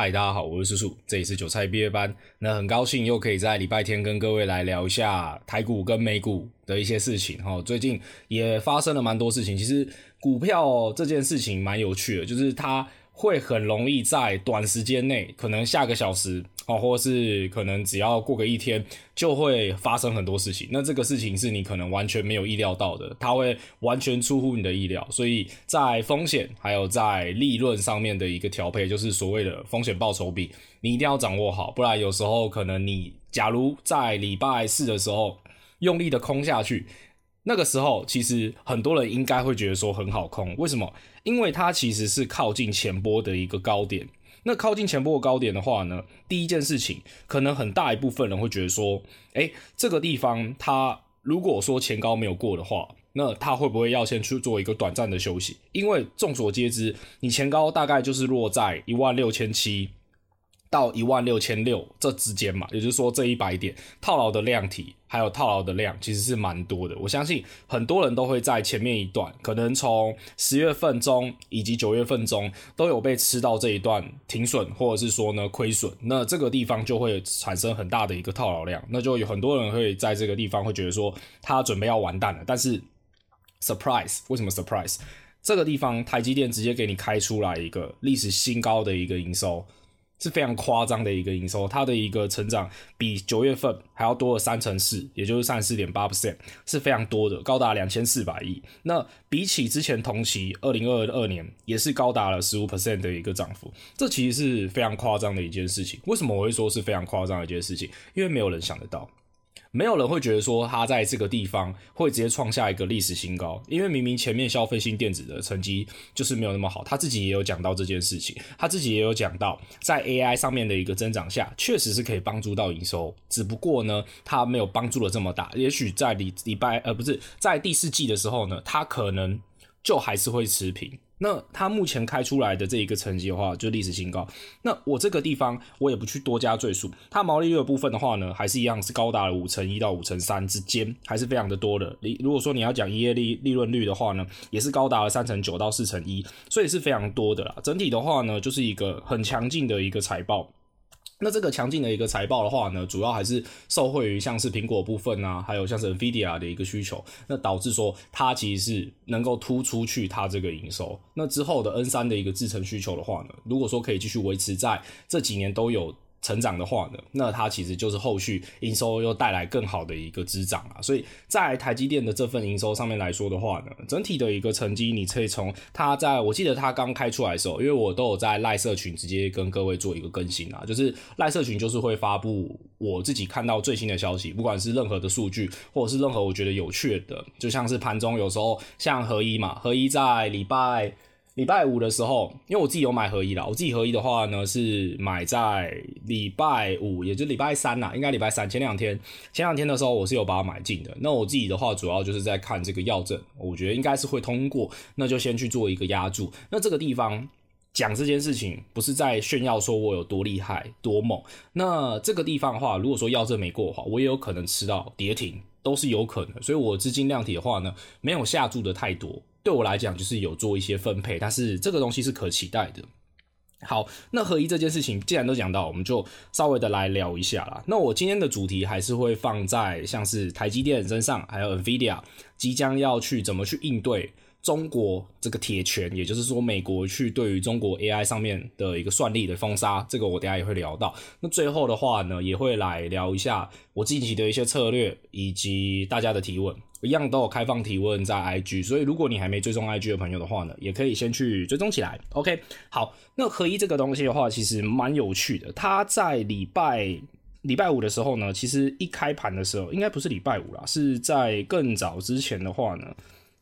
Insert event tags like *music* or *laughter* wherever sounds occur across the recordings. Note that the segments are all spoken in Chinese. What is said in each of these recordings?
嗨，大家好，我是叔叔，这里是韭菜毕业班。那很高兴又可以在礼拜天跟各位来聊一下台股跟美股的一些事情哈。最近也发生了蛮多事情，其实股票这件事情蛮有趣的，就是它。会很容易在短时间内，可能下个小时哦，或是可能只要过个一天，就会发生很多事情。那这个事情是你可能完全没有意料到的，它会完全出乎你的意料。所以在风险还有在利润上面的一个调配，就是所谓的风险报酬比，你一定要掌握好，不然有时候可能你假如在礼拜四的时候用力的空下去。那个时候，其实很多人应该会觉得说很好空，为什么？因为它其实是靠近前波的一个高点。那靠近前波的高点的话呢，第一件事情，可能很大一部分人会觉得说，诶，这个地方它如果说前高没有过的话，那它会不会要先去做一个短暂的休息？因为众所皆知，你前高大概就是落在一万六千七。到一万六千六这之间嘛，也就是说这一百点套牢的量体还有套牢的量其实是蛮多的。我相信很多人都会在前面一段，可能从十月份中以及九月份中都有被吃到这一段停损，或者是说呢亏损。那这个地方就会产生很大的一个套牢量，那就有很多人会在这个地方会觉得说他准备要完蛋了。但是 surprise，为什么 surprise？这个地方台积电直接给你开出来一个历史新高的一个营收。是非常夸张的一个营收，它的一个成长比九月份还要多了三成四，也就是三十四点八 percent，是非常多的，高达两千四百亿。那比起之前同期二零二二年，也是高达了十五 percent 的一个涨幅，这其实是非常夸张的一件事情。为什么我会说是非常夸张的一件事情？因为没有人想得到。没有人会觉得说他在这个地方会直接创下一个历史新高，因为明明前面消费性电子的成绩就是没有那么好，他自己也有讲到这件事情，他自己也有讲到在 AI 上面的一个增长下，确实是可以帮助到营收，只不过呢，他没有帮助的这么大，也许在礼礼拜呃不是在第四季的时候呢，他可能就还是会持平。那它目前开出来的这一个成绩的话，就历史新高。那我这个地方我也不去多加赘述。它毛利率的部分的话呢，还是一样是高达了五成一到五成三之间，还是非常的多的。你如果说你要讲营业利利润率的话呢，也是高达了三成九到四成一，所以是非常多的啦。整体的话呢，就是一个很强劲的一个财报。那这个强劲的一个财报的话呢，主要还是受惠于像是苹果部分啊，还有像是 NVIDIA 的一个需求，那导致说它其实是能够突出去它这个营收。那之后的 N 三的一个制程需求的话呢，如果说可以继续维持在这几年都有。成长的话呢，那它其实就是后续营收又带来更好的一个增长啊，所以在台积电的这份营收上面来说的话呢，整体的一个成绩，你可以从它在我记得它刚开出来的时候，因为我都有在赖社群直接跟各位做一个更新啊，就是赖社群就是会发布我自己看到最新的消息，不管是任何的数据或者是任何我觉得有趣的，就像是盘中有时候像合一嘛，合一在礼拜。礼拜五的时候，因为我自己有买合一啦，我自己合一的话呢是买在礼拜五，也就是礼拜三啦，应该礼拜三前两天，前两天的时候我是有把它买进的。那我自己的话，主要就是在看这个药证，我觉得应该是会通过，那就先去做一个押注。那这个地方讲这件事情，不是在炫耀说我有多厉害多猛。那这个地方的话，如果说药证没过的话，我也有可能吃到跌停，都是有可能。所以我资金量体的话呢，没有下注的太多。对我来讲，就是有做一些分配，但是这个东西是可期待的。好，那合一这件事情，既然都讲到，我们就稍微的来聊一下啦。那我今天的主题还是会放在像是台积电身上，还有 NVIDIA 即将要去怎么去应对。中国这个铁拳，也就是说，美国去对于中国 AI 上面的一个算力的封杀，这个我等下也会聊到。那最后的话呢，也会来聊一下我近期的一些策略以及大家的提问，一样都有开放提问在 IG，所以如果你还没追踪 IG 的朋友的话呢，也可以先去追踪起来。OK，好，那合一这个东西的话，其实蛮有趣的。它在礼拜礼拜五的时候呢，其实一开盘的时候，应该不是礼拜五啦，是在更早之前的话呢。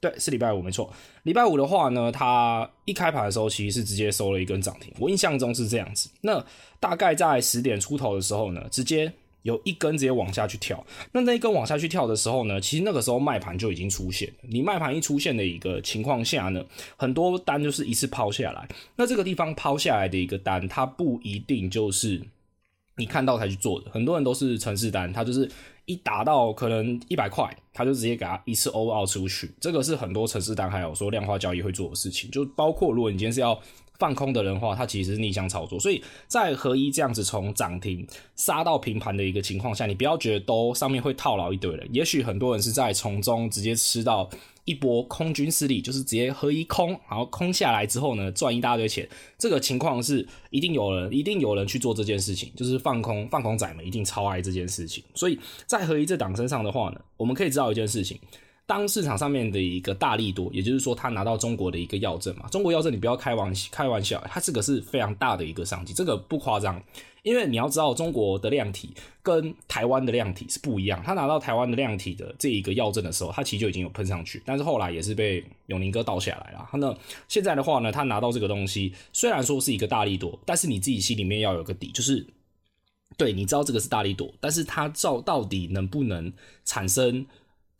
对，是礼拜五没错。礼拜五的话呢，它一开盘的时候其实是直接收了一根涨停，我印象中是这样子。那大概在十点出头的时候呢，直接有一根直接往下去跳。那那一根往下去跳的时候呢，其实那个时候卖盘就已经出现了。你卖盘一出现的一个情况下呢，很多单就是一次抛下来。那这个地方抛下来的一个单，它不一定就是你看到才去做的，很多人都是程式单，它就是。一达到可能一百块，他就直接给他一次 all out 出去，这个是很多城市单还有说量化交易会做的事情，就包括如果你今天是要放空的人的话，他其实是逆向操作。所以在合一这样子从涨停杀到平盘的一个情况下，你不要觉得都上面会套牢一堆人，也许很多人是在从中直接吃到一波空军失利，就是直接合一空，然后空下来之后呢，赚一大堆钱。这个情况是一定有人，一定有人去做这件事情，就是放空放空仔们一定超爱这件事情。所以在合一这档身上的话呢，我们可以知道一件事情。当市场上面的一个大利多，也就是说，他拿到中国的一个药证嘛，中国药证你不要开玩，开玩笑，它这个是非常大的一个商机，这个不夸张，因为你要知道，中国的量体跟台湾的量体是不一样，他拿到台湾的量体的这一个药证的时候，他其实就已经有喷上去，但是后来也是被永宁哥倒下来了。那现在的话呢，他拿到这个东西，虽然说是一个大力多，但是你自己心里面要有个底，就是对，你知道这个是大力多，但是它照到底能不能产生？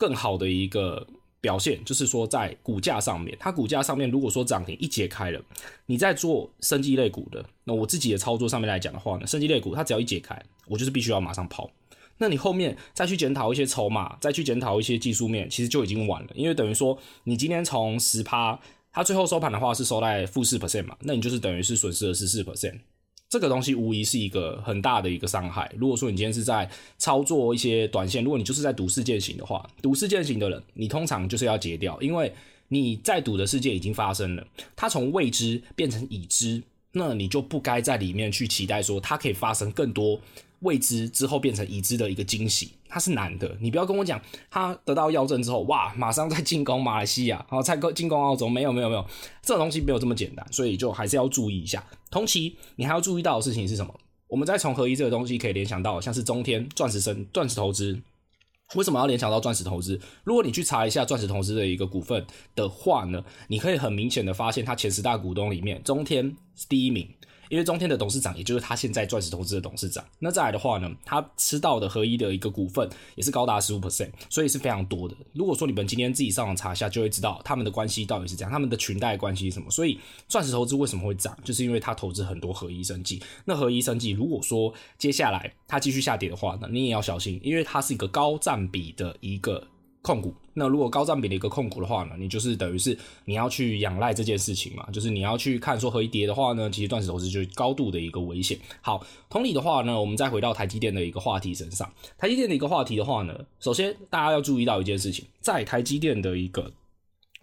更好的一个表现，就是说在股价上面，它股价上面如果说涨停一解开了，你在做生技类股的，那我自己的操作上面来讲的话呢，生技类股它只要一解开，我就是必须要马上抛。那你后面再去检讨一些筹码，再去检讨一些技术面，其实就已经晚了，因为等于说你今天从十趴，它最后收盘的话是收在负四 percent 嘛，那你就是等于是损失了十四 percent。这个东西无疑是一个很大的一个伤害。如果说你今天是在操作一些短线，如果你就是在赌事件型的话，赌事件型的人，你通常就是要截掉，因为你在赌的事件已经发生了，它从未知变成已知，那你就不该在里面去期待说它可以发生更多。未知之后变成已知的一个惊喜，它是难的。你不要跟我讲，他得到药证之后，哇，马上在进攻马来西亚，然后再进攻澳洲，没有没有没有，这种东西没有这么简单，所以就还是要注意一下。同期你还要注意到的事情是什么？我们再从合一这个东西可以联想到，像是中天、钻石生、钻石投资，为什么要联想到钻石投资？如果你去查一下钻石投资的一个股份的话呢，你可以很明显的发现，它前十大股东里面，中天是第一名。因为中天的董事长，也就是他现在钻石投资的董事长，那再来的话呢，他吃到的合一的一个股份也是高达十五 percent，所以是非常多的。如果说你们今天自己上网查一下，就会知道他们的关系到底是怎样，他们的裙带关系是什么。所以钻石投资为什么会涨，就是因为他投资很多合一生技。那合一生技如果说接下来它继续下跌的话那，你也要小心，因为它是一个高占比的一个。控股，那如果高占比的一个控股的话呢，你就是等于是你要去仰赖这件事情嘛，就是你要去看说合一跌的话呢，其实断食投资就是高度的一个危险。好，同理的话呢，我们再回到台积电的一个话题身上，台积电的一个话题的话呢，首先大家要注意到一件事情，在台积电的一个。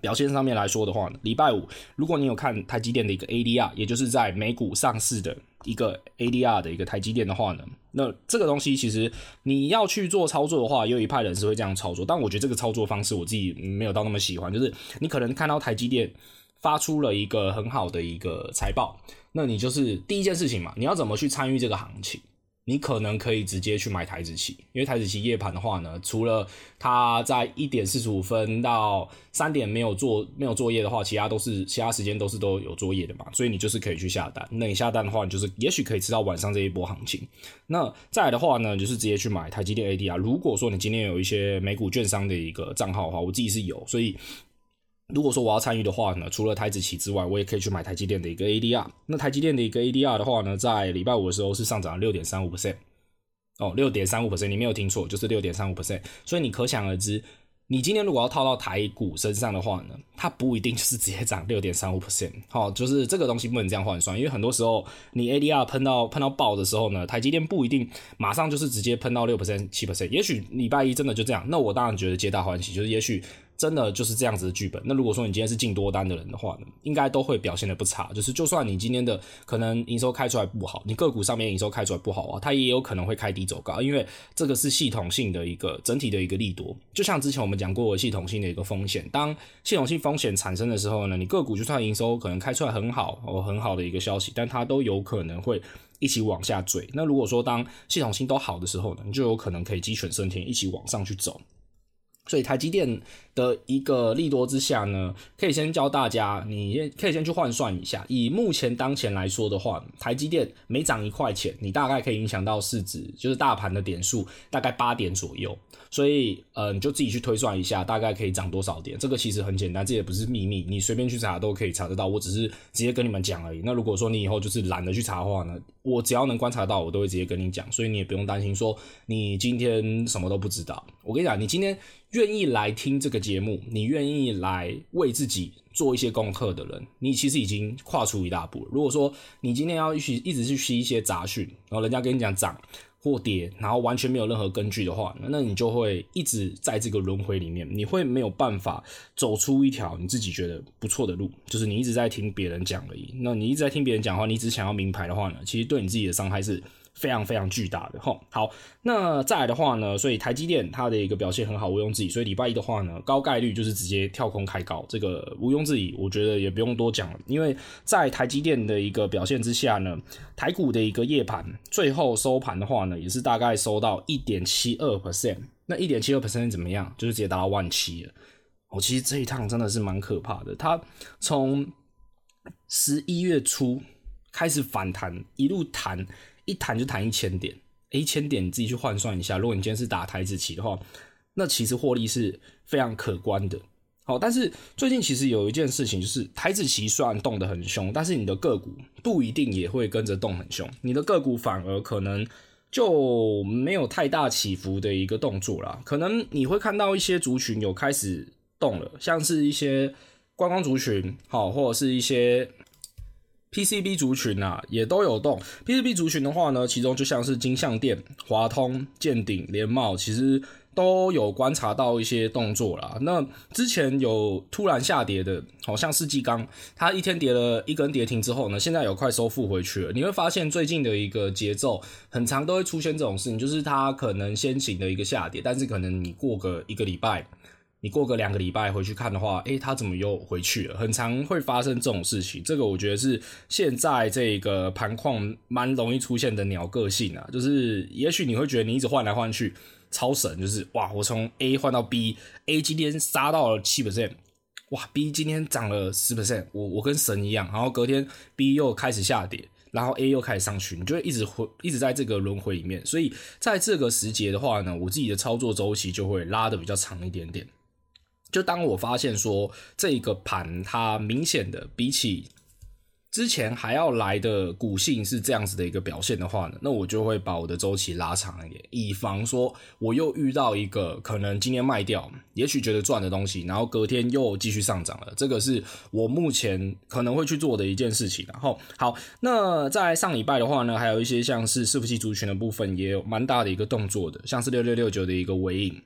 表现上面来说的话呢，礼拜五如果你有看台积电的一个 ADR，也就是在美股上市的一个 ADR 的一个台积电的话呢，那这个东西其实你要去做操作的话，有一派人是会这样操作，但我觉得这个操作方式我自己没有到那么喜欢，就是你可能看到台积电发出了一个很好的一个财报，那你就是第一件事情嘛，你要怎么去参与这个行情？你可能可以直接去买台子期，因为台子期夜盘的话呢，除了它在一点四十五分到三点没有做没有作业的话，其他都是其他时间都是都有作业的嘛，所以你就是可以去下单。那你下单的话，你就是也许可以吃到晚上这一波行情。那再来的话呢，就是直接去买台积电 ADR。如果说你今天有一些美股券商的一个账号的话，我自己是有，所以。如果说我要参与的话呢，除了台指期之外，我也可以去买台积电的一个 ADR。那台积电的一个 ADR 的话呢，在礼拜五的时候是上涨了六点三五 percent，哦，六点三五 percent，你没有听错，就是六点三五 percent。所以你可想而知，你今天如果要套到台股身上的话呢，它不一定就是直接涨六点三五 percent。好，就是这个东西不能这样换算，因为很多时候你 ADR 喷到喷到爆的时候呢，台积电不一定马上就是直接喷到六 percent、七 percent，也许礼拜一真的就这样。那我当然觉得皆大欢喜，就是也许。真的就是这样子的剧本。那如果说你今天是进多单的人的话呢，应该都会表现得不差。就是就算你今天的可能营收开出来不好，你个股上面营收开出来不好啊，它也有可能会开低走高，因为这个是系统性的一个整体的一个利多。就像之前我们讲过系统性的一个风险，当系统性风险产生的时候呢，你个股就算营收可能开出来很好哦，很好的一个消息，但它都有可能会一起往下坠。那如果说当系统性都好的时候呢，你就有可能可以鸡犬升天，一起往上去走。所以台积电的一个利多之下呢，可以先教大家，你可以先去换算一下。以目前当前来说的话，台积电每涨一块钱，你大概可以影响到市值，就是大盘的点数大概八点左右。所以，呃，你就自己去推算一下，大概可以涨多少点。这个其实很简单，这也不是秘密，你随便去查都可以查得到。我只是直接跟你们讲而已。那如果说你以后就是懒得去查的话呢，我只要能观察到，我都会直接跟你讲。所以你也不用担心说你今天什么都不知道。我跟你讲，你今天。愿意来听这个节目，你愿意来为自己做一些功课的人，你其实已经跨出一大步了。如果说你今天要一一直去吸一些杂讯，然后人家跟你讲涨或跌，然后完全没有任何根据的话，那你就会一直在这个轮回里面，你会没有办法走出一条你自己觉得不错的路。就是你一直在听别人讲而已。那你一直在听别人讲话，你只想要名牌的话呢，其实对你自己的伤害是。非常非常巨大的齁，好，那再来的话呢，所以台积电它的一个表现很好，毋庸置疑。所以礼拜一的话呢，高概率就是直接跳空开高，这个毋庸置疑，我觉得也不用多讲了。因为在台积电的一个表现之下呢，台股的一个夜盘最后收盘的话呢，也是大概收到一点七二 percent。那一点七二 percent 怎么样？就是直接达到万七了。我其实这一趟真的是蛮可怕的，它从十一月初开始反弹，一路弹。一弹就弹一千点，一千点你自己去换算一下，如果你今天是打台子棋的话，那其实获利是非常可观的。好，但是最近其实有一件事情，就是台子棋虽然动得很凶，但是你的个股不一定也会跟着动很凶，你的个股反而可能就没有太大起伏的一个动作啦。可能你会看到一些族群有开始动了，像是一些观光族群，好，或者是一些。PCB 族群啊，也都有动。PCB 族群的话呢，其中就像是金像电、华通、建鼎、联茂，其实都有观察到一些动作啦。那之前有突然下跌的，好像世纪刚，它一天跌了一根跌停之后呢，现在有快收复回去了。你会发现最近的一个节奏，很常都会出现这种事情，就是它可能先行的一个下跌，但是可能你过个一个礼拜。你过个两个礼拜回去看的话，诶，它怎么又回去了？很常会发生这种事情。这个我觉得是现在这个盘况蛮容易出现的鸟个性啊，就是也许你会觉得你一直换来换去超神，就是哇，我从 A 换到 B，A 今天杀到了七 percent，哇，B 今天涨了十 percent，我我跟神一样。然后隔天 B 又开始下跌，然后 A 又开始上去，你就会一直回一直在这个轮回里面。所以在这个时节的话呢，我自己的操作周期就会拉得比较长一点点。就当我发现说这个盘它明显的比起之前还要来的股性是这样子的一个表现的话呢，那我就会把我的周期拉长一点，以防说我又遇到一个可能今天卖掉，也许觉得赚的东西，然后隔天又继续上涨了。这个是我目前可能会去做的一件事情。然后好，那在上礼拜的话呢，还有一些像是伺服器族群的部分也有蛮大的一个动作的，像是六六六九的一个尾影。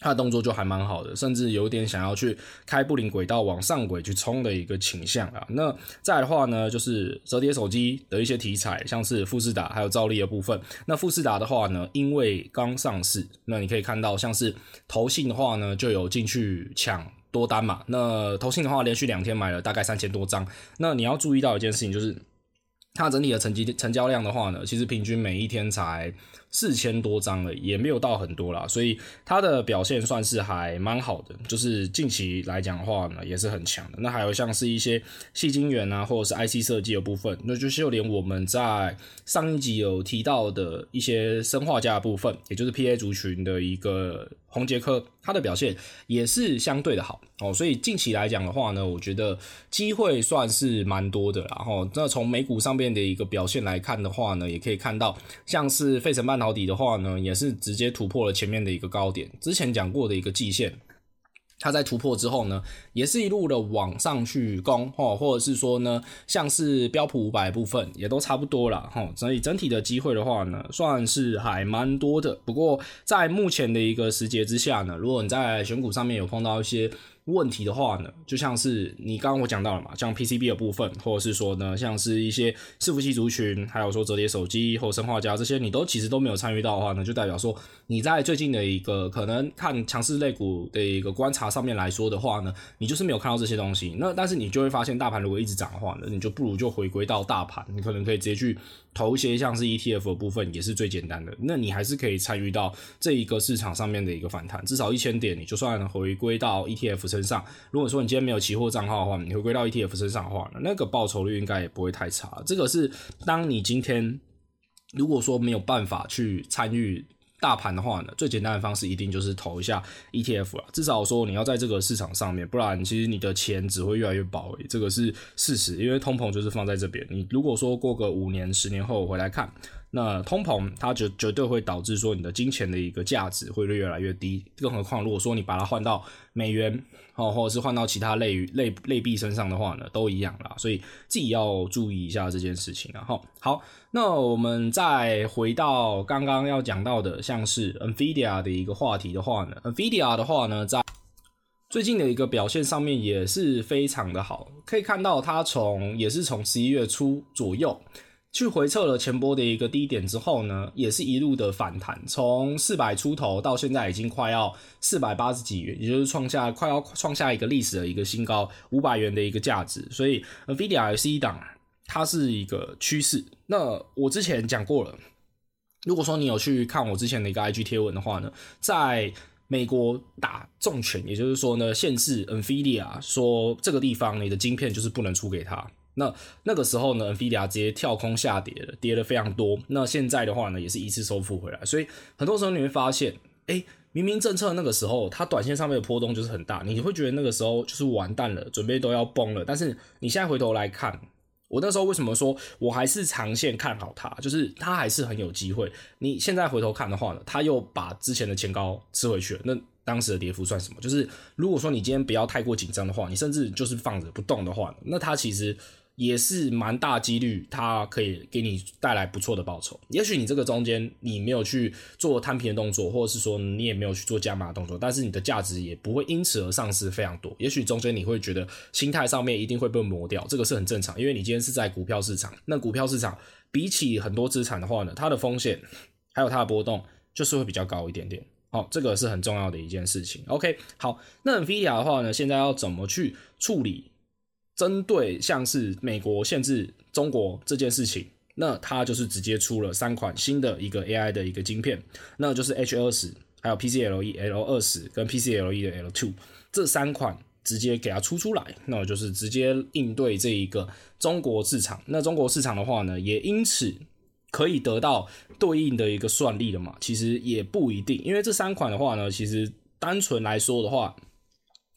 他的动作就还蛮好的，甚至有点想要去开布林轨道往上轨去冲的一个倾向啊。那再来的话呢，就是折叠手机的一些题材，像是富士达还有兆利的部分。那富士达的话呢，因为刚上市，那你可以看到像是投信的话呢，就有进去抢多单嘛。那投信的话，连续两天买了大概三千多张。那你要注意到一件事情，就是它整体的成绩成交量的话呢，其实平均每一天才。四千多张了，也没有到很多啦，所以它的表现算是还蛮好的。就是近期来讲的话呢，也是很强的。那还有像是一些细晶圆啊，或者是 IC 设计的部分，那就是就连我们在上一集有提到的一些生化家的部分，也就是 PA 族群的一个红杰科，它的表现也是相对的好哦。所以近期来讲的话呢，我觉得机会算是蛮多的啦。然后那从美股上面的一个表现来看的话呢，也可以看到像是费城半。到底的话呢，也是直接突破了前面的一个高点，之前讲过的一个季线，它在突破之后呢，也是一路的往上去攻，哦，或者是说呢，像是标普五百部分也都差不多了，哈，所以整体的机会的话呢，算是还蛮多的。不过在目前的一个时节之下呢，如果你在选股上面有碰到一些。问题的话呢，就像是你刚刚我讲到了嘛，像 PCB 的部分，或者是说呢，像是一些伺服器族群，还有说折叠手机或生化家这些，你都其实都没有参与到的话呢，就代表说你在最近的一个可能看强势类股的一个观察上面来说的话呢，你就是没有看到这些东西。那但是你就会发现，大盘如果一直涨的话呢，你就不如就回归到大盘，你可能可以直接去。投一些像是 ETF 的部分也是最简单的，那你还是可以参与到这一个市场上面的一个反弹，至少一千点，你就算回归到 ETF 身上。如果说你今天没有期货账号的话，你回归到 ETF 身上的话，那个报酬率应该也不会太差。这个是当你今天如果说没有办法去参与。大盘的话呢，最简单的方式一定就是投一下 ETF 啦。至少说你要在这个市场上面，不然其实你的钱只会越来越薄，这个是事实。因为通膨就是放在这边。你如果说过个五年、十年后回来看，那通膨它绝绝对会导致说你的金钱的一个价值会越来越低，更何况如果说你把它换到美元哦，或者是换到其他类类类币身上的话呢，都一样啦，所以自己要注意一下这件事情。然后好，那我们再回到刚刚要讲到的，像是 NVIDIA 的一个话题的话呢，NVIDIA 的话呢，在最近的一个表现上面也是非常的好，可以看到它从也是从十一月初左右。去回测了前波的一个低点之后呢，也是一路的反弹，从四百出头到现在已经快要四百八十几元，也就是创下快要创下一个历史的一个新高，五百元的一个价值。所以 NVIDIA 也是一档，它是一个趋势。那我之前讲过了，如果说你有去看我之前的一个 IG 贴文的话呢，在美国打重拳，也就是说呢，限制 NVIDIA 说这个地方你的晶片就是不能出给他。那那个时候呢，NVIDIA 直接跳空下跌了，跌了非常多。那现在的话呢，也是一次收复回来。所以很多时候你会发现，哎、明明政策那个时候它短线上面的波动就是很大，你会觉得那个时候就是完蛋了，准备都要崩了。但是你现在回头来看，我那时候为什么说我还是长线看好它，就是它还是很有机会。你现在回头看的话呢，它又把之前的前高吃回去了。那当时的跌幅算什么？就是如果说你今天不要太过紧张的话，你甚至就是放着不动的话，那它其实。也是蛮大几率，它可以给你带来不错的报酬。也许你这个中间你没有去做摊平的动作，或者是说你也没有去做加码的动作，但是你的价值也不会因此而丧失非常多。也许中间你会觉得心态上面一定会被磨掉，这个是很正常，因为你今天是在股票市场，那股票市场比起很多资产的话呢，它的风险还有它的波动就是会比较高一点点。好，这个是很重要的一件事情。OK，好，那 NVIDIA 的话呢，现在要怎么去处理？针对像是美国限制中国这件事情，那它就是直接出了三款新的一个 AI 的一个晶片，那就是 H 二十，还有 PCLE L 二十跟 PCLE 的 L two 这三款直接给它出出来，那就是直接应对这一个中国市场。那中国市场的话呢，也因此可以得到对应的一个算力了嘛？其实也不一定，因为这三款的话呢，其实单纯来说的话。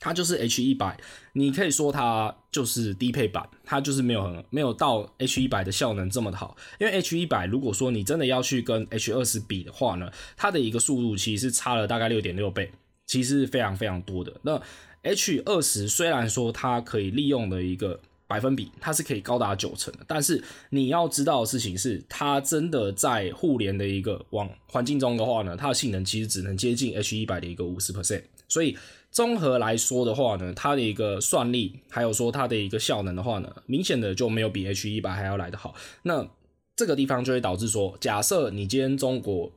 它就是 H 一百，你可以说它就是低配版，它就是没有很没有到 H 一百的效能这么好。因为 H 一百如果说你真的要去跟 H 二十比的话呢，它的一个速度其实是差了大概六点六倍，其实是非常非常多的。那 H 二十虽然说它可以利用的一个百分比，它是可以高达九成的，但是你要知道的事情是，它真的在互联的一个网环境中的话呢，它的性能其实只能接近 H 一百的一个五十 percent，所以。综合来说的话呢，它的一个算力，还有说它的一个效能的话呢，明显的就没有比 H 一百还要来得好。那这个地方就会导致说，假设你今天中国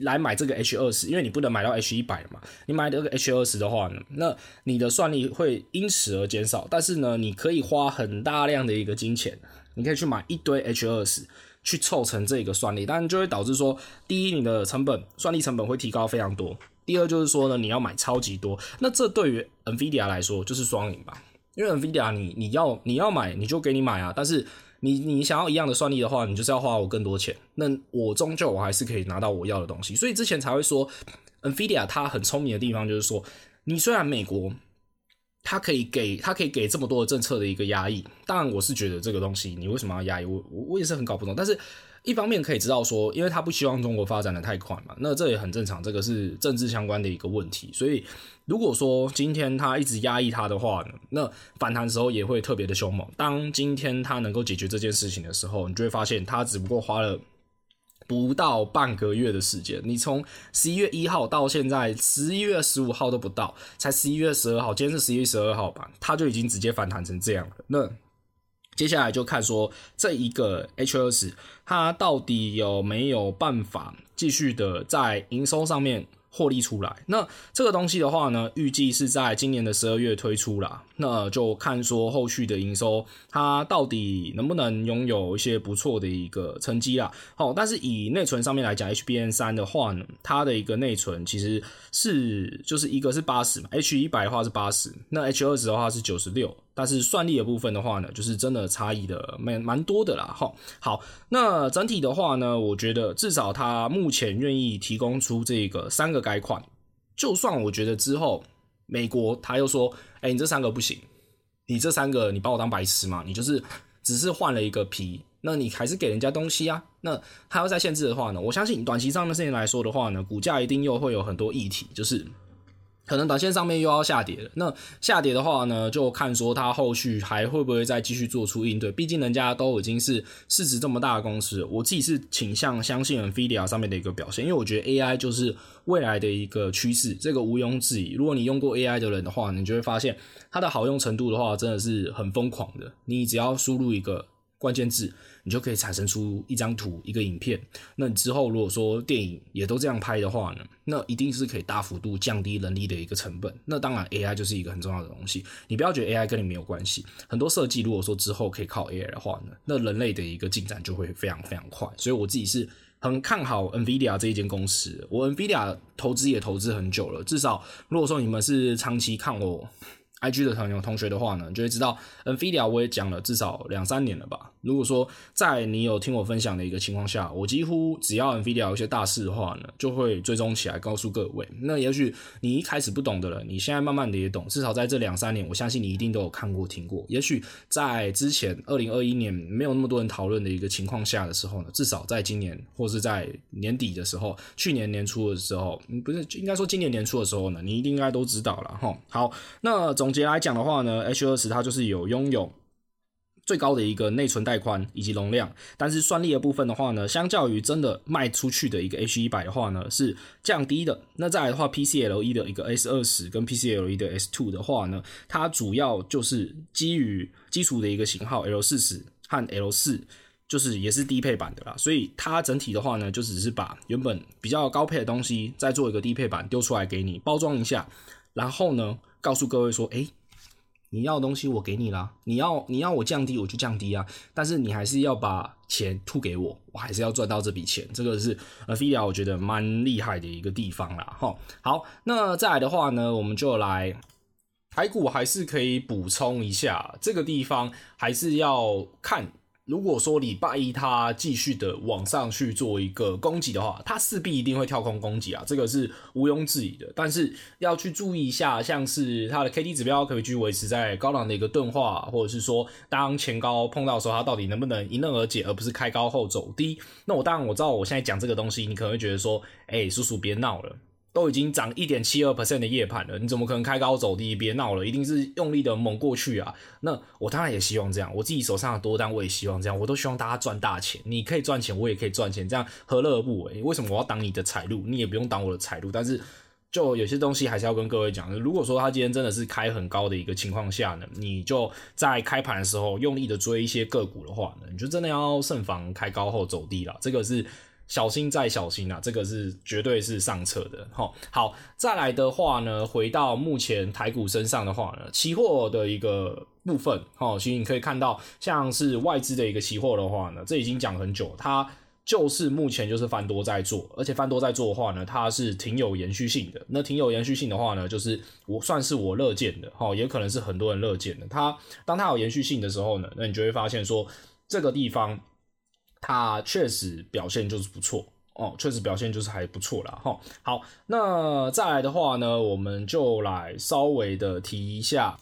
来买这个 H 二十，因为你不能买到 H 一百嘛，你买这个 H 二十的话呢，那你的算力会因此而减少。但是呢，你可以花很大量的一个金钱，你可以去买一堆 H 二十去凑成这个算力，但就会导致说，第一，你的成本算力成本会提高非常多。第二就是说呢，你要买超级多，那这对于 NVIDIA 来说就是双赢吧，因为 NVIDIA 你你要你要买你就给你买啊，但是你你想要一样的算力的话，你就是要花我更多钱，那我终究我还是可以拿到我要的东西，所以之前才会说 NVIDIA 它很聪明的地方就是说，你虽然美国它可以给它可以给这么多的政策的一个压抑，当然我是觉得这个东西你为什么要压抑，我我我也是很搞不懂，但是。一方面可以知道说，因为他不希望中国发展的太快嘛，那这也很正常，这个是政治相关的一个问题。所以如果说今天他一直压抑他的话呢，那反弹时候也会特别的凶猛。当今天他能够解决这件事情的时候，你就会发现他只不过花了不到半个月的时间。你从十一月一号到现在十一月十五号都不到，才十一月十二号，今天是十一月十二号吧，他就已经直接反弹成这样了。那接下来就看说这一个 H20，它到底有没有办法继续的在营收上面获利出来？那这个东西的话呢，预计是在今年的十二月推出啦。那就看说后续的营收，它到底能不能拥有一些不错的一个成绩啦。好，但是以内存上面来讲，HBN 三的话呢，它的一个内存其实是就是一个是八十嘛，H 一百的话是八十，那 H 二十的话是九十六，但是算力的部分的话呢，就是真的差异的蛮蛮多的啦。哈，好，那整体的话呢，我觉得至少它目前愿意提供出这个三个改款，就算我觉得之后。美国他又说：“哎、你这三个不行，你这三个你把我当白痴嘛？你就是只是换了一个皮，那你还是给人家东西啊。那还要再限制的话呢，我相信短期上的事情来说的话呢，股价一定又会有很多议题，就是。可能短线上面又要下跌了，那下跌的话呢，就看说它后续还会不会再继续做出应对。毕竟人家都已经是市值这么大的公司，我自己是倾向相信 NVIDIA 上面的一个表现，因为我觉得 AI 就是未来的一个趋势，这个毋庸置疑。如果你用过 AI 的人的话，你就会发现它的好用程度的话，真的是很疯狂的。你只要输入一个关键字。你就可以产生出一张图、一个影片。那你之后如果说电影也都这样拍的话呢，那一定是可以大幅度降低人力的一个成本。那当然，AI 就是一个很重要的东西。你不要觉得 AI 跟你没有关系，很多设计如果说之后可以靠 AI 的话呢，那人类的一个进展就会非常非常快。所以我自己是很看好 NVIDIA 这一间公司。我 NVIDIA 投资也投资很久了，至少如果说你们是长期看我 IG 的朋友同学的话呢，就会知道 NVIDIA 我也讲了至少两三年了吧。如果说在你有听我分享的一个情况下，我几乎只要 NVIDIA 有一些大事的话呢，就会追踪起来告诉各位。那也许你一开始不懂的人，你现在慢慢的也懂。至少在这两三年，我相信你一定都有看过听过。也许在之前二零二一年没有那么多人讨论的一个情况下的时候呢，至少在今年或是在年底的时候，去年年初的时候，不是应该说今年年初的时候呢，你一定应该都知道了哈。好，那总总结来讲的话呢，H20 它就是有拥有。最高的一个内存带宽以及容量，但是算力的部分的话呢，相较于真的卖出去的一个 H100 的话呢，是降低的。那再来的话，PCLE 的一个 S20 跟 PCLE 的 S2 的话呢，它主要就是基于基础的一个型号 L40 和 L4，就是也是低配版的啦。所以它整体的话呢，就只是把原本比较高配的东西再做一个低配版丢出来给你包装一下，然后呢，告诉各位说，诶。你要的东西我给你啦，你要你要我降低我就降低啊，但是你还是要把钱吐给我，我还是要赚到这笔钱，这个是 NVIDIA 我觉得蛮厉害的一个地方啦。哈，好，那再来的话呢，我们就来台股还是可以补充一下，这个地方还是要看。如果说礼拜一它继续的往上去做一个攻击的话，它势必一定会跳空攻击啊，这个是毋庸置疑的。但是要去注意一下，像是它的 K D 指标可不可以继续维持在高档的一个钝化，或者是说当前高碰到的时候，它到底能不能迎刃而解，而不是开高后走低？那我当然我知道，我现在讲这个东西，你可能会觉得说，哎、叔叔别闹了。都已经涨一点七二 percent 的夜盘了，你怎么可能开高走低？别闹了，一定是用力的猛过去啊！那我当然也希望这样，我自己手上的多单我也希望这样，我都希望大家赚大钱。你可以赚钱，我也可以赚钱，这样何乐而不为？为什么我要挡你的财路？你也不用挡我的财路。但是就有些东西还是要跟各位讲，如果说他今天真的是开很高的一个情况下呢，你就在开盘的时候用力的追一些个股的话呢，你就真的要慎防开高后走低了。这个是。小心再小心啊，这个是绝对是上策的。齁，好，再来的话呢，回到目前台股身上的话呢，期货的一个部分，齁，其实你可以看到，像是外资的一个期货的话呢，这已经讲很久，它就是目前就是翻多在做，而且翻多在做的话呢，它是挺有延续性的。那挺有延续性的话呢，就是我算是我乐见的，哈，也可能是很多人乐见的。它当它有延续性的时候呢，那你就会发现说这个地方。它确实表现就是不错哦，确实表现就是还不错啦。哈。好，那再来的话呢，我们就来稍微的提一下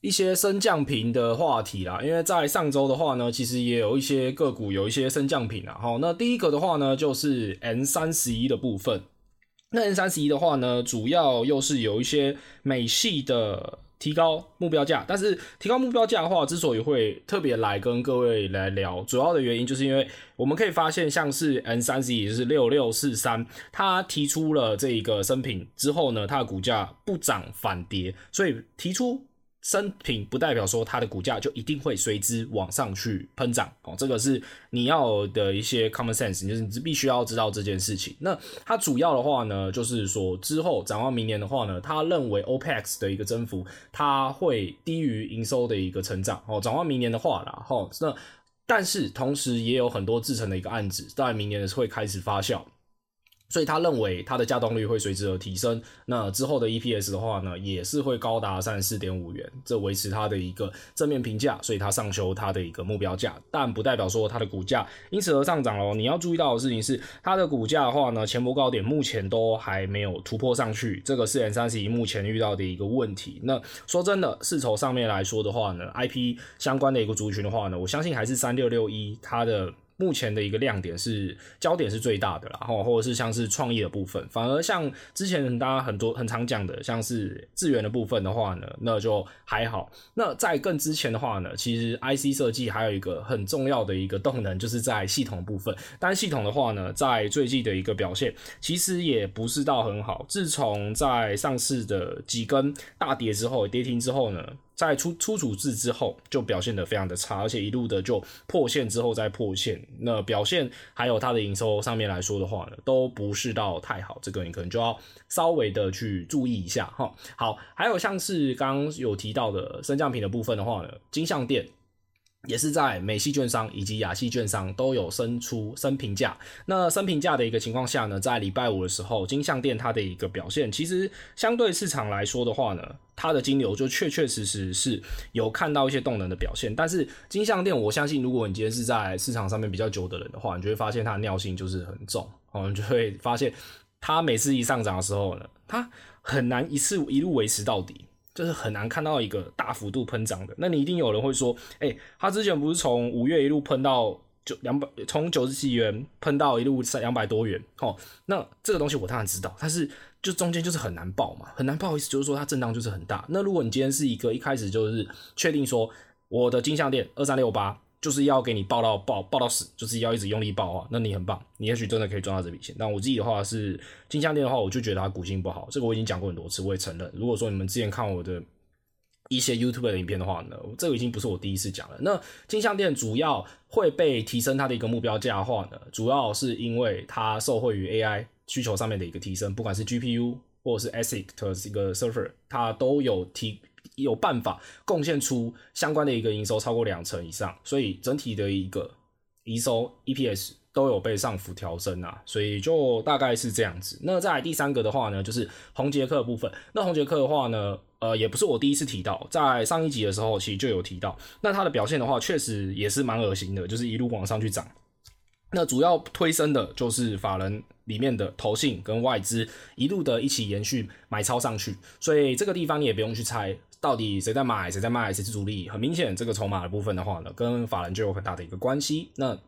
一些升降频的话题啦。因为在上周的话呢，其实也有一些个股有一些升降频啦。好，那第一个的话呢，就是 N 三十一的部分。那 N 三十一的话呢，主要又是有一些美系的。提高目标价，但是提高目标价的话，之所以会特别来跟各位来聊，主要的原因就是因为我们可以发现，像是 N 三十一，也就是六六四三，它提出了这一个升品之后呢，它的股价不涨反跌，所以提出。升频不代表说它的股价就一定会随之往上去喷涨哦，这个是你要的一些 common sense，就是你必须要知道这件事情。那它主要的话呢，就是说之后展望明年的话呢，他认为 OPEX 的一个增幅，它会低于营收的一个成长哦。展望明年的话啦，齁，那但是同时也有很多制成的一个案子，在明年的会开始发酵。所以他认为它的价动率会随之而提升，那之后的 EPS 的话呢，也是会高达三十四点五元，这维持它的一个正面评价，所以它上修它的一个目标价，但不代表说它的股价因此而上涨哦。你要注意到的事情是，它的股价的话呢，前波高点目前都还没有突破上去，这个是 M31 目前遇到的一个问题。那说真的，市筹上面来说的话呢，IP 相关的一个族群的话呢，我相信还是三六六一它的。目前的一个亮点是焦点是最大的啦，或或者是像是创意的部分，反而像之前大家很多很常讲的，像是资源的部分的话呢，那就还好。那在更之前的话呢，其实 IC 设计还有一个很重要的一个动能，就是在系统部分。但系统的话呢，在最近的一个表现，其实也不是到很好。自从在上市的几根大跌之后，跌停之后呢。在出出处置之后，就表现得非常的差，而且一路的就破线之后再破线，那表现还有它的营收上面来说的话呢，都不是到太好，这个你可能就要稍微的去注意一下哈。好，还有像是刚有提到的升降品的部分的话呢，金像店。也是在美系券商以及亚系券商都有升出升平价。那升平价的一个情况下呢，在礼拜五的时候，金项店它的一个表现，其实相对市场来说的话呢，它的金流就确确实实是有看到一些动能的表现。但是金项店，我相信如果你今天是在市场上面比较久的人的话，你就会发现它的尿性就是很重，哦，你就会发现它每次一上涨的时候呢，它很难一次一路维持到底。就是很难看到一个大幅度喷涨的，那你一定有人会说，哎、他之前不是从五月一路喷到九两百，从九十几元喷到一路三两百多元，哦，那这个东西我当然知道，但是就中间就是很难爆嘛，很难报意思就是说它震荡就是很大。那如果你今天是一个一开始就是确定说我的金项链二三六八。就是要给你爆到爆爆到死，就是要一直用力爆啊，那你很棒，你也许真的可以赚到这笔钱。但我自己的话是金像电的话，我就觉得它股性不好，这个我已经讲过很多次，我也承认。如果说你们之前看我的一些 YouTube 的影片的话呢，这个已经不是我第一次讲了。那金像电主要会被提升它的一个目标价的话呢，主要是因为它受惠于 AI 需求上面的一个提升，不管是 GPU 或者是 ASIC 的一个 server，它都有提。有办法贡献出相关的一个营收超过两成以上，所以整体的一个营收 EPS 都有被上浮调升啊，所以就大概是这样子。那在第三个的话呢，就是宏杰克部分。那宏杰克的话呢，呃，也不是我第一次提到，在上一集的时候其实就有提到。那它的表现的话，确实也是蛮恶心的，就是一路往上去涨。那主要推升的就是法人里面的投信跟外资一路的一起延续买超上去，所以这个地方你也不用去猜。到底谁在买，谁在卖，谁是主力？很明显，这个筹码的部分的话呢，跟法人就有很大的一个关系。那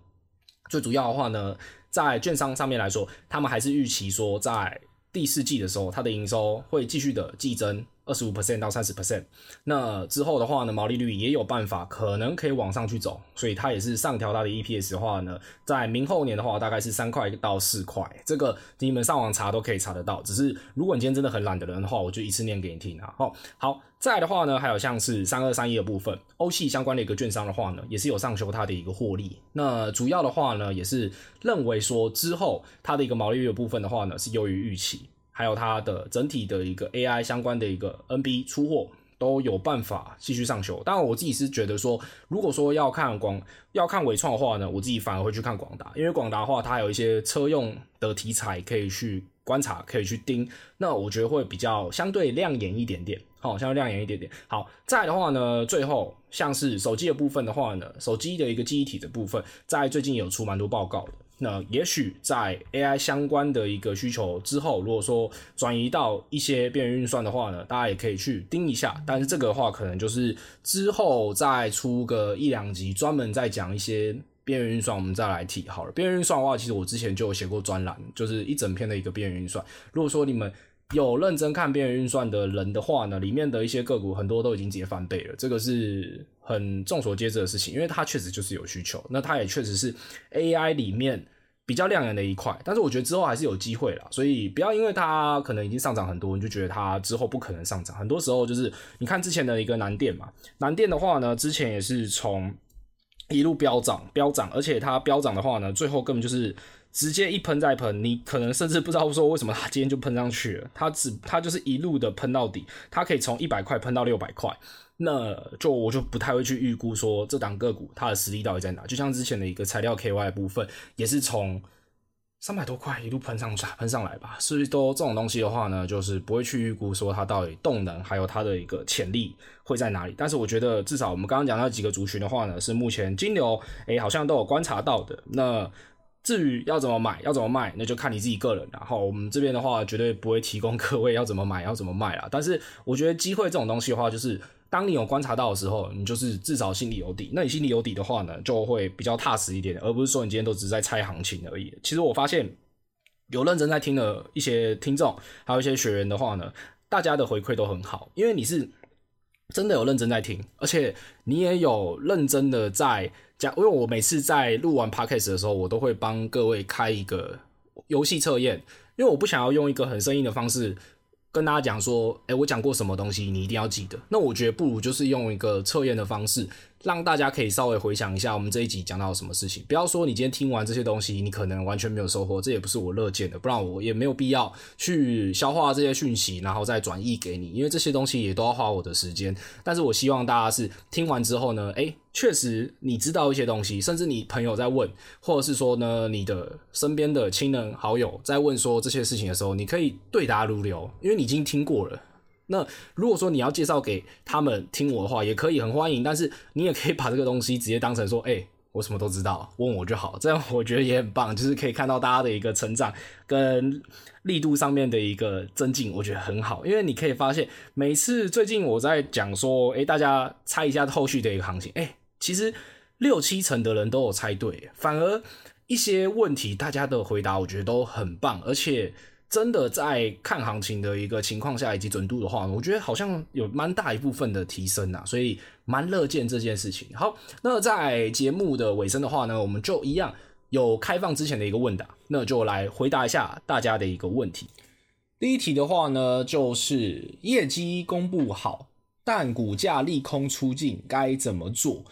最主要的话呢，在券商上面来说，他们还是预期说，在第四季的时候，它的营收会继续的季增。二十五 percent 到三十 percent，那之后的话呢，毛利率也有办法，可能可以往上去走，所以它也是上调它的 EPS 的话呢，在明后年的话，大概是三块到四块，这个你们上网查都可以查得到。只是如果你今天真的很懒的人的话，我就一次念给你听啊。好，好，再来的话呢，还有像是三二三一的部分，欧系相关的一个券商的话呢，也是有上修它的一个获利。那主要的话呢，也是认为说之后它的一个毛利率的部分的话呢，是优于预期。还有它的整体的一个 AI 相关的一个 NB 出货都有办法继续上修。当然，我自己是觉得说，如果说要看广要看纬创的话呢，我自己反而会去看广达，因为广达的话，它有一些车用的题材可以去观察，可以去盯。那我觉得会比较相对亮眼一点点，好，相对亮眼一点点。好，再的话呢，最后像是手机的部分的话呢，手机的一个记忆体的部分，在最近有出蛮多报告的。那也许在 AI 相关的一个需求之后，如果说转移到一些边缘运算的话呢，大家也可以去盯一下。但是这个的话，可能就是之后再出个一两集，专门再讲一些边缘运算，我们再来提好了。边缘运算的话，其实我之前就有写过专栏，就是一整篇的一个边缘运算。如果说你们有认真看边缘运算的人的话呢，里面的一些个股很多都已经直接翻倍了，这个是很众所皆知的事情，因为它确实就是有需求，那它也确实是 AI 里面比较亮眼的一块，但是我觉得之后还是有机会啦，所以不要因为它可能已经上涨很多，你就觉得它之后不可能上涨。很多时候就是你看之前的一个南电嘛，南电的话呢，之前也是从一路飙涨飙涨，而且它飙涨的话呢，最后根本就是。直接一喷再喷，你可能甚至不知道说为什么它今天就喷上去了。它只它就是一路的喷到底，它可以从一百块喷到六百块。那就我就不太会去预估说这档个股它的实力到底在哪。就像之前的一个材料 KY 的部分，也是从三百多块一路喷上去喷上来吧，所以都这种东西的话呢，就是不会去预估说它到底动能还有它的一个潜力会在哪里。但是我觉得至少我们刚刚讲到几个族群的话呢，是目前金牛诶好像都有观察到的。那至于要怎么买，要怎么卖，那就看你自己个人。然后我们这边的话，绝对不会提供 *laughs* 各位要怎么买，要怎么卖啦。但是我觉得机会这种东西的话，就是。当你有观察到的时候，你就是至少心里有底。那你心里有底的话呢，就会比较踏实一点，而不是说你今天都只是在猜行情而已。其实我发现有认真在听的一些听众，还有一些学员的话呢，大家的回馈都很好，因为你是真的有认真在听，而且你也有认真的在讲。因为我每次在录完 podcast 的时候，我都会帮各位开一个游戏测验，因为我不想要用一个很生硬的方式。跟大家讲说，诶、我讲过什么东西，你一定要记得。那我觉得不如就是用一个测验的方式。让大家可以稍微回想一下，我们这一集讲到什么事情。不要说你今天听完这些东西，你可能完全没有收获，这也不是我乐见的。不然我也没有必要去消化这些讯息，然后再转译给你，因为这些东西也都要花我的时间。但是我希望大家是听完之后呢，诶，确实你知道一些东西，甚至你朋友在问，或者是说呢，你的身边的亲人好友在问说这些事情的时候，你可以对答如流，因为你已经听过了。那如果说你要介绍给他们听我的话，也可以很欢迎。但是你也可以把这个东西直接当成说，哎、我什么都知道，问我就好。这样我觉得也很棒，就是可以看到大家的一个成长跟力度上面的一个增进，我觉得很好。因为你可以发现，每次最近我在讲说，哎、大家猜一下后续的一个行情，哎、其实六七成的人都有猜对，反而一些问题大家的回答，我觉得都很棒，而且。真的在看行情的一个情况下，以及准度的话，我觉得好像有蛮大一部分的提升呐，所以蛮乐见这件事情。好，那在节目的尾声的话呢，我们就一样有开放之前的一个问答，那就来回答一下大家的一个问题。第一题的话呢，就是业绩公布好，但股价利空出尽，该怎么做？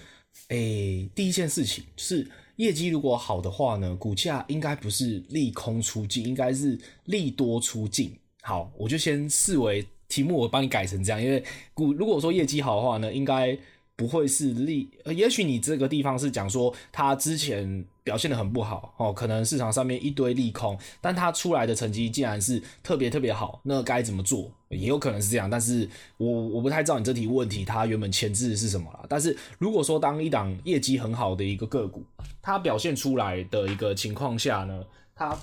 诶，第一件事情是。业绩如果好的话呢，股价应该不是利空出尽，应该是利多出尽。好，我就先视为题目，我帮你改成这样，因为股如果说业绩好的话呢，应该不会是利，也许你这个地方是讲说它之前表现得很不好哦，可能市场上面一堆利空，但它出来的成绩竟然是特别特别好，那该怎么做？也有可能是这样，但是我我不太知道你这题问题它原本前置是什么啦。但是如果说当一档业绩很好的一个个股，它表现出来的一个情况下呢，它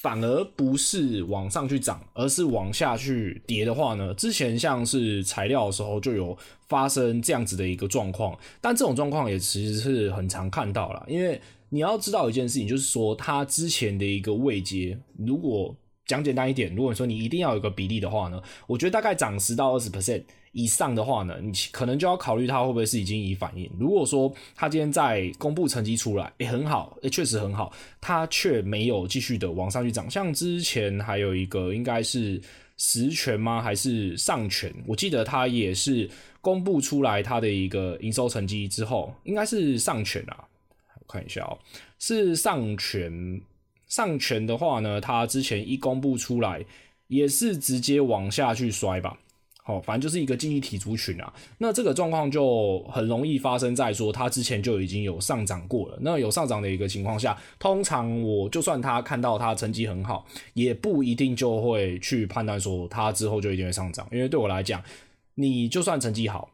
反而不是往上去涨，而是往下去跌的话呢，之前像是材料的时候就有发生这样子的一个状况，但这种状况也其实是很常看到了，因为你要知道一件事情，就是说它之前的一个位阶，如果讲简单一点，如果说你一定要有个比例的话呢，我觉得大概涨十到二十 percent 以上的话呢，你可能就要考虑它会不会是已经已反应。如果说它今天在公布成绩出来，也、很好，也、欸、确实很好，它却没有继续的往上去涨。像之前还有一个应该是十銓吗？还是上銓？我记得它也是公布出来它的一个营收成绩之后，应该是上銓啊，我看一下哦、是上銓。上权的话呢，它之前一公布出来，也是直接往下去摔吧。好，反正就是一个经济体族群啊。那这个状况就很容易发生在说，它之前就已经有上涨过了。那有上涨的一个情况下，通常我就算他看到它成绩很好，也不一定就会去判断说它之后就一定会上涨。因为对我来讲，你就算成绩好，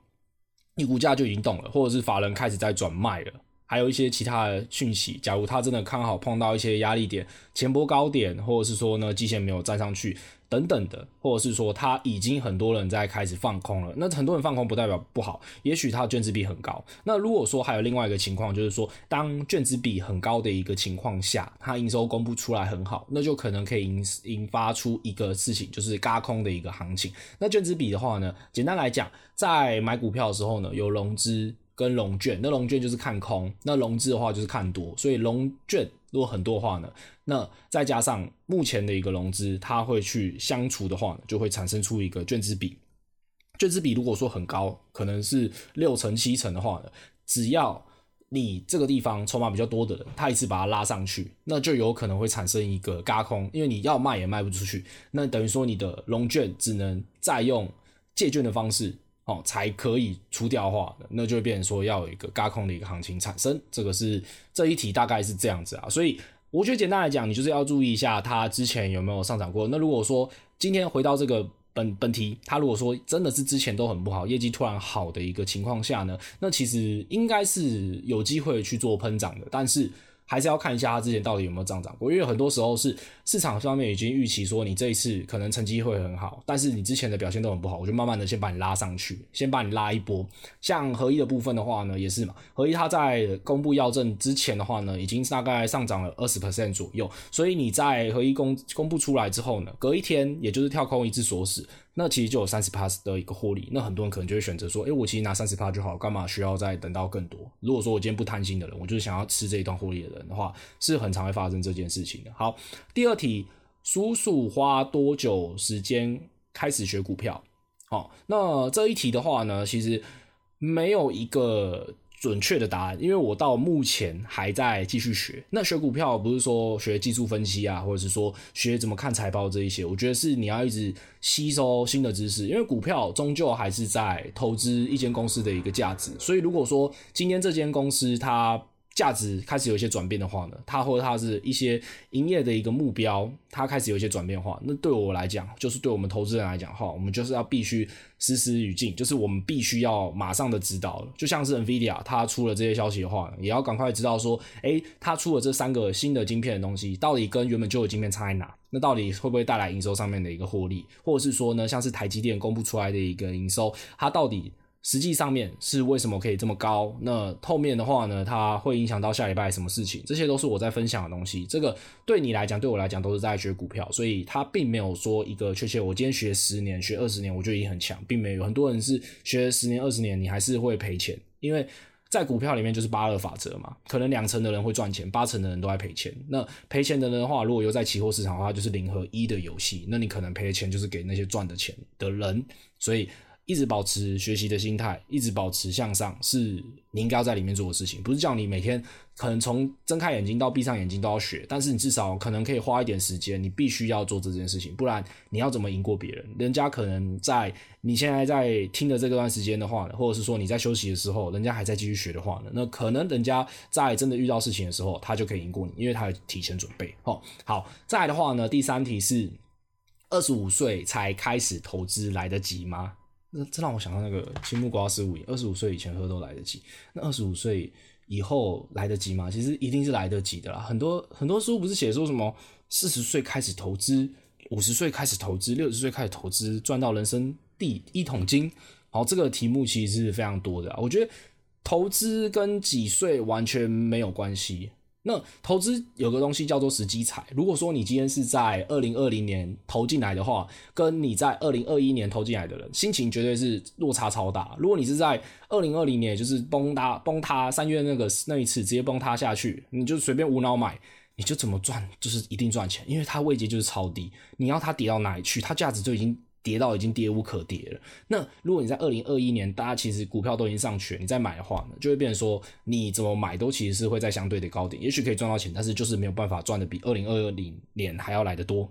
你股价就已经动了，或者是法人开始在转卖了。还有一些其他的讯息，假如他真的看好碰到一些压力点、前波高点，或者是说呢，季线没有站上去等等的，或者是说他已经很多人在开始放空了。那很多人放空不代表不好，也许他的券资比很高。那如果说还有另外一个情况，就是说当卷资比很高的一个情况下，它营收公布出来很好，那就可能可以引引发出一个事情，就是嘎空的一个行情。那卷资比的话呢，简单来讲，在买股票的时候呢，有融资。跟融券，那融券就是看空，那融资的话就是看多，所以融券如果很多的话呢，那再加上目前的一个融资，它会去相除的话呢，就会产生出一个券资比。券资比如果说很高，可能是六成七成的话呢，只要你这个地方筹码比较多的人，他一次把它拉上去，那就有可能会产生一个轧空，因为你要卖也卖不出去，那等于说你的融券只能再用借券的方式。哦，才可以出掉的话，那就会变成说要有一个轧空的一个行情产生。这个是这一题大概是这样子啊，所以我觉得简单来讲，你就是要注意一下它之前有没有上涨过。那如果说今天回到这个本本题，它如果说真的是之前都很不好，业绩突然好的一个情况下呢，那其实应该是有机会去做喷涨的，但是。还是要看一下它之前到底有没有上涨过，因为很多时候是市场上面已经预期说你这一次可能成绩会很好，但是你之前的表现都很不好，我就慢慢的先把你拉上去，先把你拉一波。像合一的部分的话呢，也是嘛，合一它在公布要证之前的话呢，已经大概上涨了二十 percent 左右，所以你在合一公公布出来之后呢，隔一天也就是跳空一次锁死。那其实就有三十趴的一个获利，那很多人可能就会选择说，诶、我其实拿三十趴就好，干嘛需要再等到更多？如果说我今天不贪心的人，我就是想要吃这一段获利的人的话，是很常会发生这件事情的。好，第二题，叔叔花多久时间开始学股票？好，那这一题的话呢，其实没有一个。准确的答案，因为我到目前还在继续学。那学股票不是说学技术分析啊，或者是说学怎么看财报这一些，我觉得是你要一直吸收新的知识，因为股票终究还是在投资一间公司的一个价值。所以如果说今天这间公司它价值开始有一些转变的话呢，它或者它是一些营业的一个目标，它开始有一些转变的话，那对我来讲，就是对我们投资人来讲哈，我们就是要必须实时语境，就是我们必须要马上的知道。就像是 NVIDIA 它出了这些消息的话，也要赶快知道说，诶，它出了这三个新的晶片的东西，到底跟原本旧的晶片差在哪？那到底会不会带来营收上面的一个获利，或者是说呢，像是台积电公布出来的一个营收，它到底？实际上面是为什么可以这么高？那后面的话呢，它会影响到下礼拜什么事情？这些都是我在分享的东西。这个对你来讲，对我来讲都是在学股票，所以它并没有说一个确切。我今天学十年、学二十年，我就已经很强，并没有。很多人是学十年、二十年，你还是会赔钱，因为在股票里面就是八二法则嘛。可能两成的人会赚钱，八成的人都在赔钱。那赔钱的人的话，如果又在期货市场的话，就是零和一的游戏。那你可能赔的钱就是给那些赚的钱的人，所以。一直保持学习的心态，一直保持向上，是你应该要在里面做的事情。不是叫你每天可能从睁开眼睛到闭上眼睛都要学，但是你至少可能可以花一点时间，你必须要做这件事情，不然你要怎么赢过别人？人家可能在你现在在听的这段时间的话呢，或者是说你在休息的时候，人家还在继续学的话呢，那可能人家在真的遇到事情的时候，他就可以赢过你，因为他有提前准备。哦，好，再来的话呢，第三题是二十五岁才开始投资来得及吗？那这让我想到那个青木瓜丝无饮，二十五岁以前喝都来得及，那二十五岁以后来得及吗？其实一定是来得及的啦。很多很多书不是写说什么四十岁开始投资，五十岁开始投资，六十岁开始投资，赚到人生第一桶金。好，这个题目其实是非常多的。我觉得投资跟几岁完全没有关系。那投资有个东西叫做时机财。如果说你今天是在二零二零年投进来的话，跟你在二零二一年投进来的人，心情绝对是落差超大。如果你是在二零二零年就是崩塌崩塌三月那个那一次直接崩塌下去，你就随便无脑买，你就怎么赚就是一定赚钱，因为它位阶就是超低，你要它跌到哪里去，它价值就已经。跌到已经跌无可跌了。那如果你在二零二一年，大家其实股票都已经上去了，你再买的话呢，就会变成说你怎么买都其实是会在相对的高点，也许可以赚到钱，但是就是没有办法赚的比二零二零年还要来得多。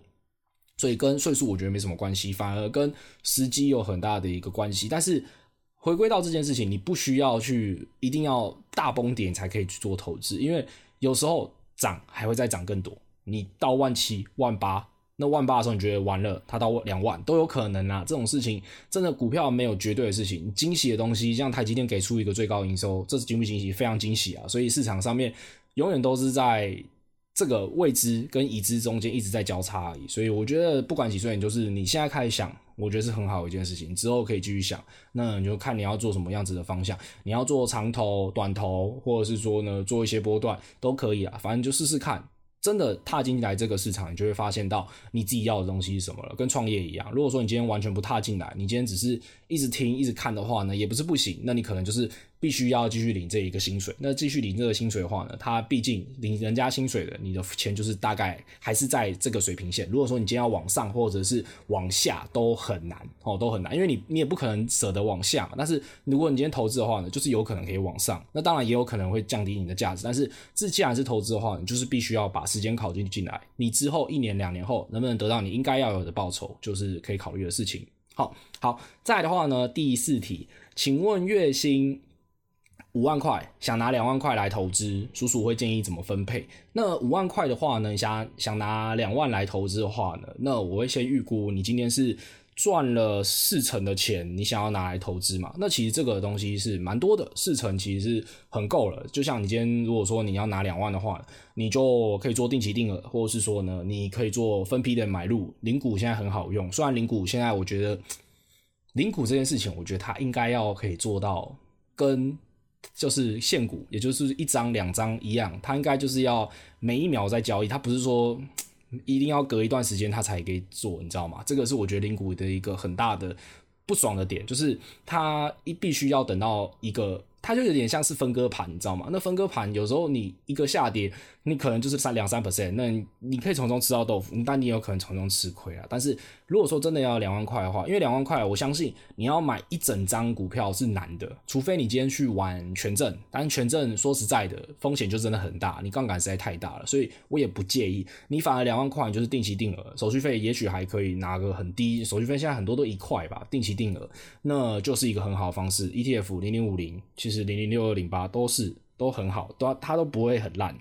所以跟岁数我觉得没什么关系，反而跟时机有很大的一个关系。但是回归到这件事情，你不需要去一定要大崩点才可以去做投资，因为有时候涨还会再涨更多，你到万七万八。那万八的时候，你觉得完了，它到两万都有可能啊！这种事情真的股票没有绝对的事情，惊喜的东西，像台积电给出一个最高营收，这是惊不惊喜？非常惊喜啊！所以市场上面永远都是在这个未知跟已知中间一直在交叉而已。所以我觉得不管几岁，你就是你现在开始想，我觉得是很好一件事情。之后可以继续想，那你就看你要做什么样子的方向，你要做长投、短投，或者是说呢做一些波段都可以啊，反正就试试看。真的踏进来这个市场，你就会发现到你自己要的东西是什么了，跟创业一样。如果说你今天完全不踏进来，你今天只是一直听、一直看的话呢，也不是不行。那你可能就是。必须要继续领这一个薪水，那继续领这个薪水的话呢，他毕竟领人家薪水的，你的钱就是大概还是在这个水平线。如果说你今天要往上或者是往下都很难哦，都很难，因为你你也不可能舍得往下。但是如果你今天投资的话呢，就是有可能可以往上，那当然也有可能会降低你的价值。但是这既然是投资的话，你就是必须要把时间考进进来，你之后一年两年后能不能得到你应该要有的报酬，就是可以考虑的事情。好，好，再的话呢，第四题，请问月薪。五万块，想拿两万块来投资，叔叔会建议怎么分配。那五万块的话呢，想想拿两万来投资的话呢，那我会先预估你今天是赚了四成的钱，你想要拿来投资嘛？那其实这个东西是蛮多的，四成其实是很够了。就像你今天如果说你要拿两万的话，你就可以做定期定额，或者是说呢，你可以做分批的买入。零股现在很好用，虽然零股现在我觉得零股这件事情，我觉得它应该要可以做到跟。就是现股，也就是一张两张一样，它应该就是要每一秒在交易，它不是说一定要隔一段时间它才可以做，你知道吗？这个是我觉得领股的一个很大的不爽的点，就是它一必须要等到一个，它就有点像是分割盘，你知道吗？那分割盘有时候你一个下跌。你可能就是三两三 percent，那你可以从中吃到豆腐，但你有可能从中吃亏啊。但是如果说真的要两万块的话，因为两万块，我相信你要买一整张股票是难的，除非你今天去玩权证。但是权证说实在的，风险就真的很大，你杠杆实在太大了，所以我也不介意。你反而两万块，你就是定期定额，手续费也许还可以拿个很低，手续费现在很多都一块吧，定期定额，那就是一个很好的方式。ETF 零零五零，其实零零六二零八都是都很好，都它都不会很烂。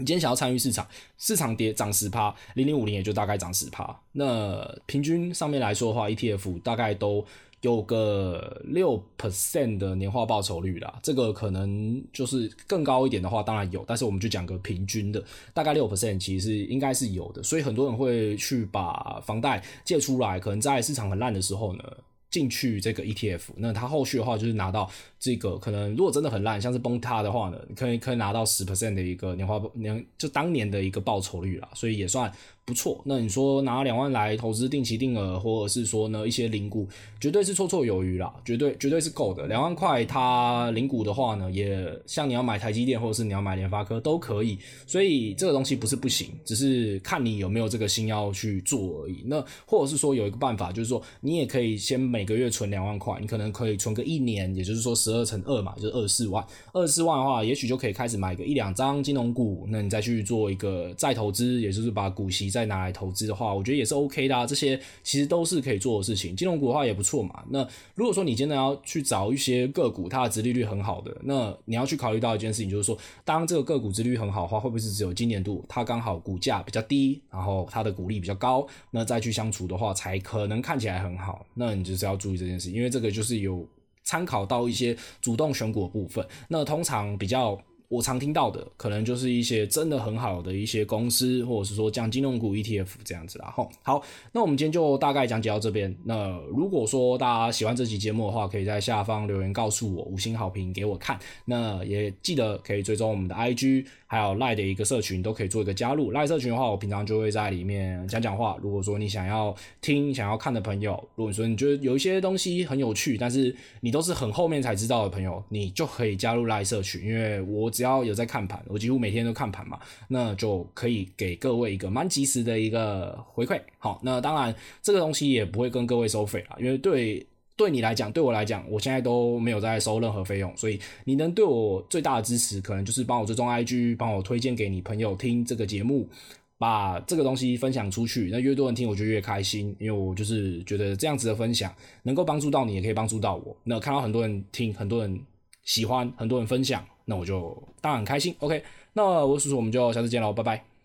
你今天想要参与市场，市场跌涨十趴，零零五零也就大概涨十趴。那平均上面来说的话，ETF 大概都有个六 percent 的年化报酬率啦。这个可能就是更高一点的话，当然有，但是我们就讲个平均的，大概六 percent 其实应该是有的。所以很多人会去把房贷借出来，可能在市场很烂的时候呢，进去这个 ETF，那它后续的话就是拿到。这个可能如果真的很烂，像是崩塌的话呢，你可以可以拿到十 percent 的一个年化年，就当年的一个报酬率了，所以也算不错。那你说拿两万来投资定期定额，或者是说呢一些零股，绝对是绰绰有余啦，绝对绝对是够的。两万块它零股的话呢，也像你要买台积电或者是你要买联发科都可以。所以这个东西不是不行，只是看你有没有这个心要去做而已。那或者是说有一个办法，就是说你也可以先每个月存两万块，你可能可以存个一年，也就是说。十二乘二嘛，就是二十四万。二十四万的话，也许就可以开始买个一两张金融股。那你再去做一个再投资，也就是把股息再再拿来投资的话，我觉得也是 OK 的啊。这些其实都是可以做的事情。金融股的话也不错嘛。那如果说你真的要去找一些个股，它的殖利率很好的，那你要去考虑到一件事情，就是说，当这个个股殖利率很好的话，会不会是只有今年度它刚好股价比较低，然后它的股利比较高，那再去相处的话，才可能看起来很好。那你就是要注意这件事，因为这个就是有。参考到一些主动选股的部分，那通常比较我常听到的，可能就是一些真的很好的一些公司，或者是说像金融股 ETF 这样子啦。吼，好，那我们今天就大概讲解到这边。那如果说大家喜欢这期节目的话，可以在下方留言告诉我，五星好评给我看。那也记得可以追踪我们的 IG。还有赖的一个社群都可以做一个加入。赖社群的话，我平常就会在里面讲讲话。如果说你想要听、想要看的朋友，如果说你觉得有一些东西很有趣，但是你都是很后面才知道的朋友，你就可以加入赖社群。因为我只要有在看盘，我几乎每天都看盘嘛，那就可以给各位一个蛮及时的一个回馈。好，那当然这个东西也不会跟各位收费啦，因为对。对你来讲，对我来讲，我现在都没有在收任何费用，所以你能对我最大的支持，可能就是帮我追踪 IG，帮我推荐给你朋友听这个节目，把这个东西分享出去。那越多人听，我就越开心，因为我就是觉得这样子的分享能够帮助到你，也可以帮助到我。那看到很多人听，很多人喜欢，很多人分享，那我就当然很开心。OK，那我叔叔，我们就下次见喽，拜拜。